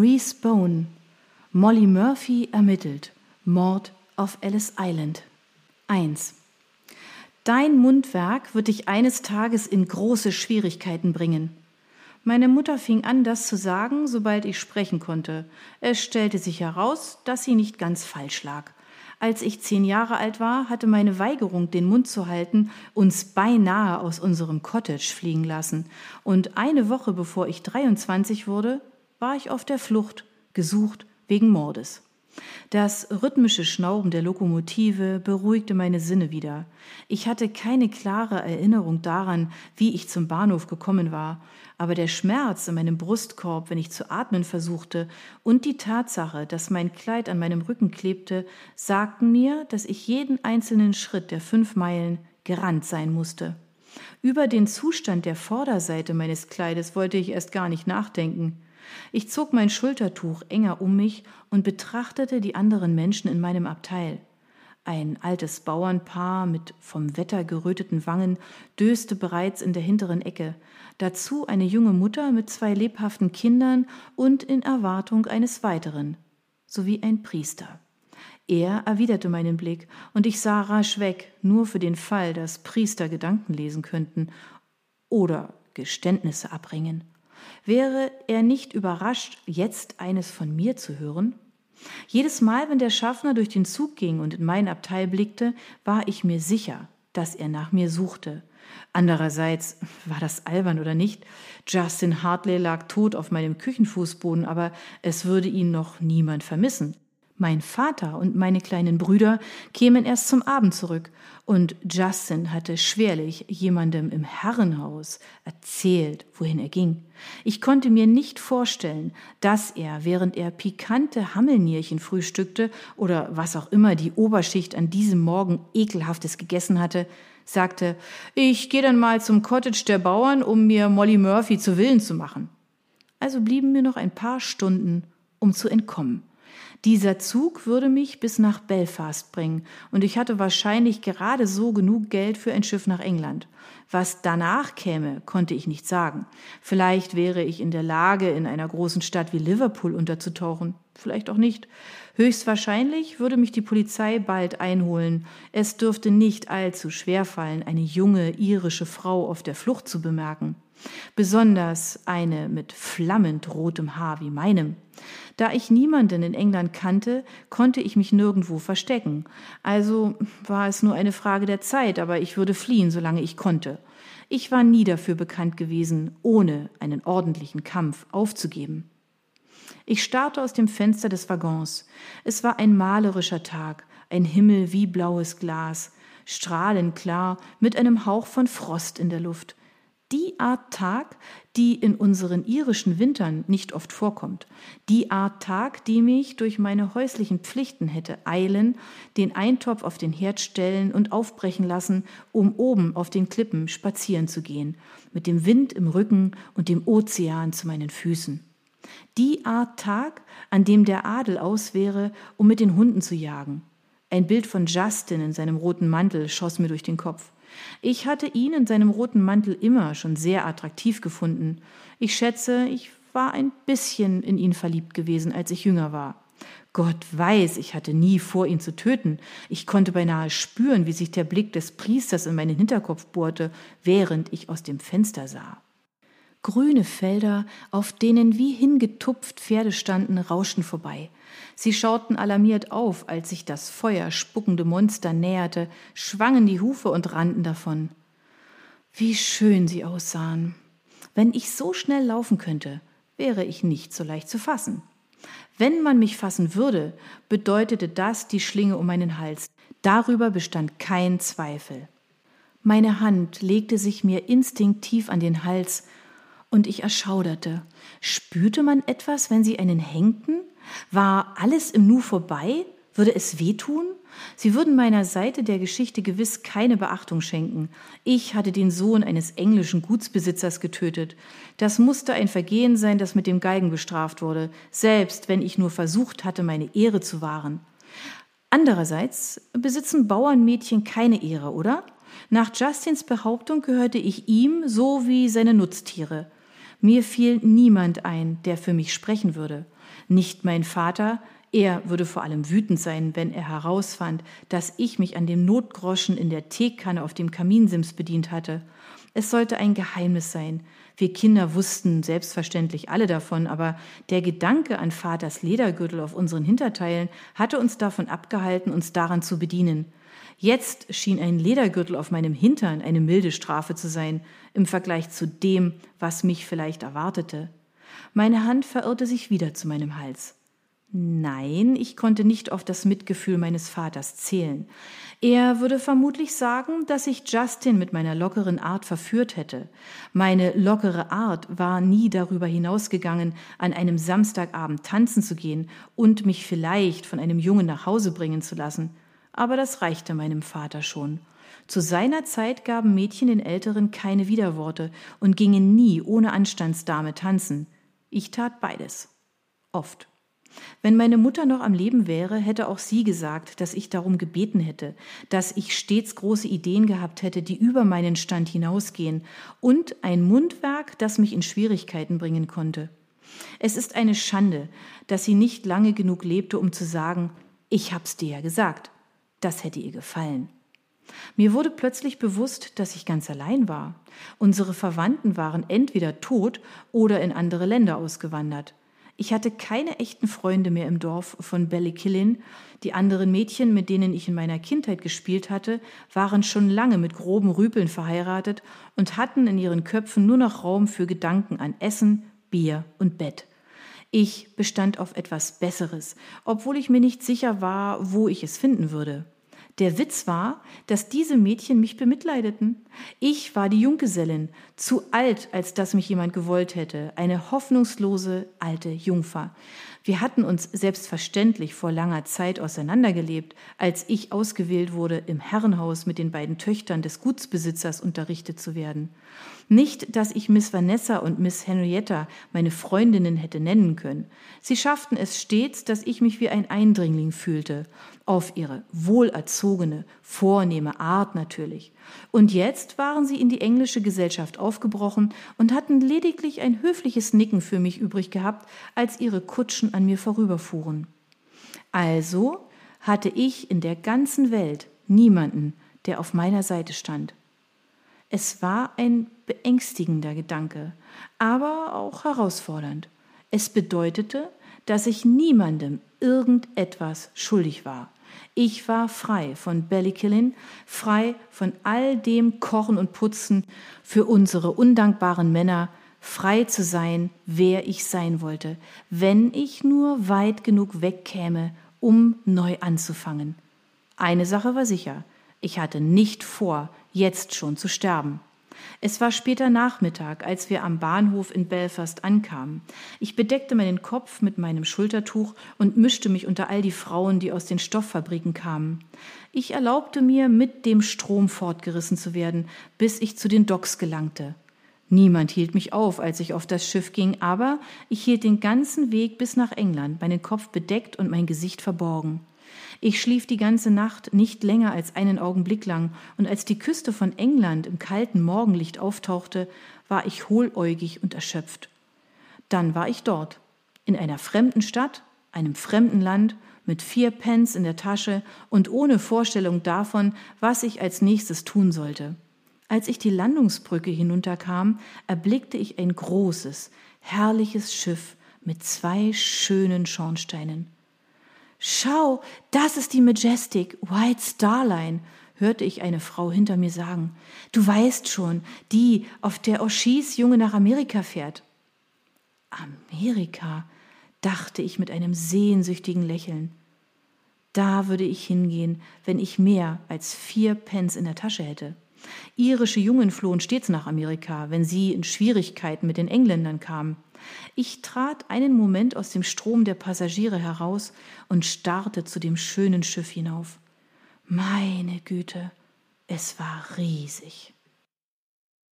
Reese Bone. Molly Murphy ermittelt. Mord auf Ellis Island. 1. Dein Mundwerk wird dich eines Tages in große Schwierigkeiten bringen. Meine Mutter fing an, das zu sagen, sobald ich sprechen konnte. Es stellte sich heraus, dass sie nicht ganz falsch lag. Als ich zehn Jahre alt war, hatte meine Weigerung, den Mund zu halten, uns beinahe aus unserem Cottage fliegen lassen. Und eine Woche bevor ich 23 wurde, war ich auf der Flucht, gesucht wegen Mordes. Das rhythmische Schnauben der Lokomotive beruhigte meine Sinne wieder. Ich hatte keine klare Erinnerung daran, wie ich zum Bahnhof gekommen war, aber der Schmerz in meinem Brustkorb, wenn ich zu atmen versuchte, und die Tatsache, dass mein Kleid an meinem Rücken klebte, sagten mir, dass ich jeden einzelnen Schritt der fünf Meilen gerannt sein musste. Über den Zustand der Vorderseite meines Kleides wollte ich erst gar nicht nachdenken. Ich zog mein Schultertuch enger um mich und betrachtete die anderen Menschen in meinem Abteil. Ein altes Bauernpaar mit vom Wetter geröteten Wangen döste bereits in der hinteren Ecke, dazu eine junge Mutter mit zwei lebhaften Kindern und in Erwartung eines weiteren, sowie ein Priester. Er erwiderte meinen Blick, und ich sah rasch weg, nur für den Fall, dass Priester Gedanken lesen könnten oder Geständnisse abbringen. Wäre er nicht überrascht, jetzt eines von mir zu hören? Jedes Mal, wenn der Schaffner durch den Zug ging und in mein Abteil blickte, war ich mir sicher, dass er nach mir suchte. Andererseits war das albern oder nicht. Justin Hartley lag tot auf meinem Küchenfußboden, aber es würde ihn noch niemand vermissen. Mein Vater und meine kleinen Brüder kämen erst zum Abend zurück, und Justin hatte schwerlich jemandem im Herrenhaus erzählt, wohin er ging. Ich konnte mir nicht vorstellen, dass er, während er pikante Hammelnierchen frühstückte oder was auch immer die Oberschicht an diesem Morgen ekelhaftes gegessen hatte, sagte, ich gehe dann mal zum Cottage der Bauern, um mir Molly Murphy zu Willen zu machen. Also blieben mir noch ein paar Stunden, um zu entkommen. Dieser Zug würde mich bis nach Belfast bringen, und ich hatte wahrscheinlich gerade so genug Geld für ein Schiff nach England. Was danach käme, konnte ich nicht sagen. Vielleicht wäre ich in der Lage, in einer großen Stadt wie Liverpool unterzutauchen, vielleicht auch nicht. Höchstwahrscheinlich würde mich die Polizei bald einholen. Es dürfte nicht allzu schwer fallen, eine junge irische Frau auf der Flucht zu bemerken. Besonders eine mit flammend rotem Haar wie meinem. Da ich niemanden in England kannte, konnte ich mich nirgendwo verstecken. Also war es nur eine Frage der Zeit, aber ich würde fliehen, solange ich konnte. Ich war nie dafür bekannt gewesen, ohne einen ordentlichen Kampf aufzugeben. Ich starrte aus dem Fenster des Waggons. Es war ein malerischer Tag, ein Himmel wie blaues Glas, strahlend klar, mit einem Hauch von Frost in der Luft die Art Tag, die in unseren irischen Wintern nicht oft vorkommt, die Art Tag, die mich durch meine häuslichen Pflichten hätte eilen, den Eintopf auf den Herd stellen und aufbrechen lassen, um oben auf den Klippen spazieren zu gehen, mit dem Wind im Rücken und dem Ozean zu meinen Füßen. Die Art Tag, an dem der Adel aus wäre, um mit den Hunden zu jagen. Ein Bild von Justin in seinem roten Mantel schoss mir durch den Kopf. Ich hatte ihn in seinem roten Mantel immer schon sehr attraktiv gefunden. Ich schätze, ich war ein bisschen in ihn verliebt gewesen, als ich jünger war. Gott weiß, ich hatte nie vor, ihn zu töten. Ich konnte beinahe spüren, wie sich der Blick des Priesters in meinen Hinterkopf bohrte, während ich aus dem Fenster sah. Grüne Felder, auf denen wie hingetupft Pferde standen, rauschten vorbei. Sie schauten alarmiert auf, als sich das feuerspuckende Monster näherte, schwangen die Hufe und rannten davon. Wie schön sie aussahen. Wenn ich so schnell laufen könnte, wäre ich nicht so leicht zu fassen. Wenn man mich fassen würde, bedeutete das die Schlinge um meinen Hals. Darüber bestand kein Zweifel. Meine Hand legte sich mir instinktiv an den Hals, und ich erschauderte. Spürte man etwas, wenn sie einen hängten? War alles im Nu vorbei? Würde es wehtun? Sie würden meiner Seite der Geschichte gewiss keine Beachtung schenken. Ich hatte den Sohn eines englischen Gutsbesitzers getötet. Das musste ein Vergehen sein, das mit dem Galgen bestraft wurde, selbst wenn ich nur versucht hatte, meine Ehre zu wahren. Andererseits besitzen Bauernmädchen keine Ehre, oder? Nach Justins Behauptung gehörte ich ihm so wie seine Nutztiere. Mir fiel niemand ein, der für mich sprechen würde. Nicht mein Vater, er würde vor allem wütend sein, wenn er herausfand, dass ich mich an dem Notgroschen in der Teekanne auf dem Kaminsims bedient hatte. Es sollte ein Geheimnis sein. Wir Kinder wussten selbstverständlich alle davon, aber der Gedanke an Vaters Ledergürtel auf unseren Hinterteilen hatte uns davon abgehalten, uns daran zu bedienen. Jetzt schien ein Ledergürtel auf meinem Hintern eine milde Strafe zu sein im Vergleich zu dem, was mich vielleicht erwartete. Meine Hand verirrte sich wieder zu meinem Hals. Nein, ich konnte nicht auf das Mitgefühl meines Vaters zählen. Er würde vermutlich sagen, dass ich Justin mit meiner lockeren Art verführt hätte. Meine lockere Art war nie darüber hinausgegangen, an einem Samstagabend tanzen zu gehen und mich vielleicht von einem Jungen nach Hause bringen zu lassen. Aber das reichte meinem Vater schon. Zu seiner Zeit gaben Mädchen den Älteren keine Widerworte und gingen nie ohne Anstandsdame tanzen. Ich tat beides. Oft. Wenn meine Mutter noch am Leben wäre, hätte auch sie gesagt, dass ich darum gebeten hätte, dass ich stets große Ideen gehabt hätte, die über meinen Stand hinausgehen, und ein Mundwerk, das mich in Schwierigkeiten bringen konnte. Es ist eine Schande, dass sie nicht lange genug lebte, um zu sagen, ich hab's dir ja gesagt. Das hätte ihr gefallen. Mir wurde plötzlich bewusst, dass ich ganz allein war. Unsere Verwandten waren entweder tot oder in andere Länder ausgewandert. Ich hatte keine echten Freunde mehr im Dorf von Ballykillin. Die anderen Mädchen, mit denen ich in meiner Kindheit gespielt hatte, waren schon lange mit groben Rüpeln verheiratet und hatten in ihren Köpfen nur noch Raum für Gedanken an Essen, Bier und Bett. Ich bestand auf etwas Besseres, obwohl ich mir nicht sicher war, wo ich es finden würde. Der Witz war, dass diese Mädchen mich bemitleideten. Ich war die Junggesellin, zu alt, als dass mich jemand gewollt hätte, eine hoffnungslose alte Jungfer. Wir hatten uns selbstverständlich vor langer Zeit auseinandergelebt, als ich ausgewählt wurde, im Herrenhaus mit den beiden Töchtern des Gutsbesitzers unterrichtet zu werden. Nicht, dass ich Miss Vanessa und Miss Henrietta meine Freundinnen hätte nennen können. Sie schafften es stets, dass ich mich wie ein Eindringling fühlte, auf ihre wohlerzogene, vornehme Art natürlich. Und jetzt waren sie in die englische Gesellschaft aufgebrochen und hatten lediglich ein höfliches Nicken für mich übrig gehabt, als ihre Kutschen an mir vorüberfuhren. Also hatte ich in der ganzen Welt niemanden, der auf meiner Seite stand. Es war ein beängstigender Gedanke, aber auch herausfordernd. Es bedeutete, dass ich niemandem irgendetwas schuldig war. Ich war frei von Bellykillin, frei von all dem Kochen und Putzen für unsere undankbaren Männer, frei zu sein, wer ich sein wollte, wenn ich nur weit genug wegkäme, um neu anzufangen. Eine Sache war sicher, ich hatte nicht vor, jetzt schon zu sterben. Es war später Nachmittag, als wir am Bahnhof in Belfast ankamen. Ich bedeckte meinen Kopf mit meinem Schultertuch und mischte mich unter all die Frauen, die aus den Stofffabriken kamen. Ich erlaubte mir, mit dem Strom fortgerissen zu werden, bis ich zu den Docks gelangte. Niemand hielt mich auf, als ich auf das Schiff ging, aber ich hielt den ganzen Weg bis nach England, meinen Kopf bedeckt und mein Gesicht verborgen. Ich schlief die ganze Nacht nicht länger als einen Augenblick lang, und als die Küste von England im kalten Morgenlicht auftauchte, war ich hohläugig und erschöpft. Dann war ich dort, in einer fremden Stadt, einem fremden Land, mit vier Pence in der Tasche und ohne Vorstellung davon, was ich als nächstes tun sollte. Als ich die Landungsbrücke hinunterkam, erblickte ich ein großes, herrliches Schiff mit zwei schönen Schornsteinen. Schau, das ist die Majestic White Star Line, hörte ich eine Frau hinter mir sagen. Du weißt schon, die, auf der Oshis Junge nach Amerika fährt. Amerika, dachte ich mit einem sehnsüchtigen Lächeln. Da würde ich hingehen, wenn ich mehr als vier Pence in der Tasche hätte. Irische Jungen flohen stets nach Amerika, wenn sie in Schwierigkeiten mit den Engländern kamen. Ich trat einen Moment aus dem Strom der Passagiere heraus und starrte zu dem schönen Schiff hinauf. Meine Güte, es war riesig.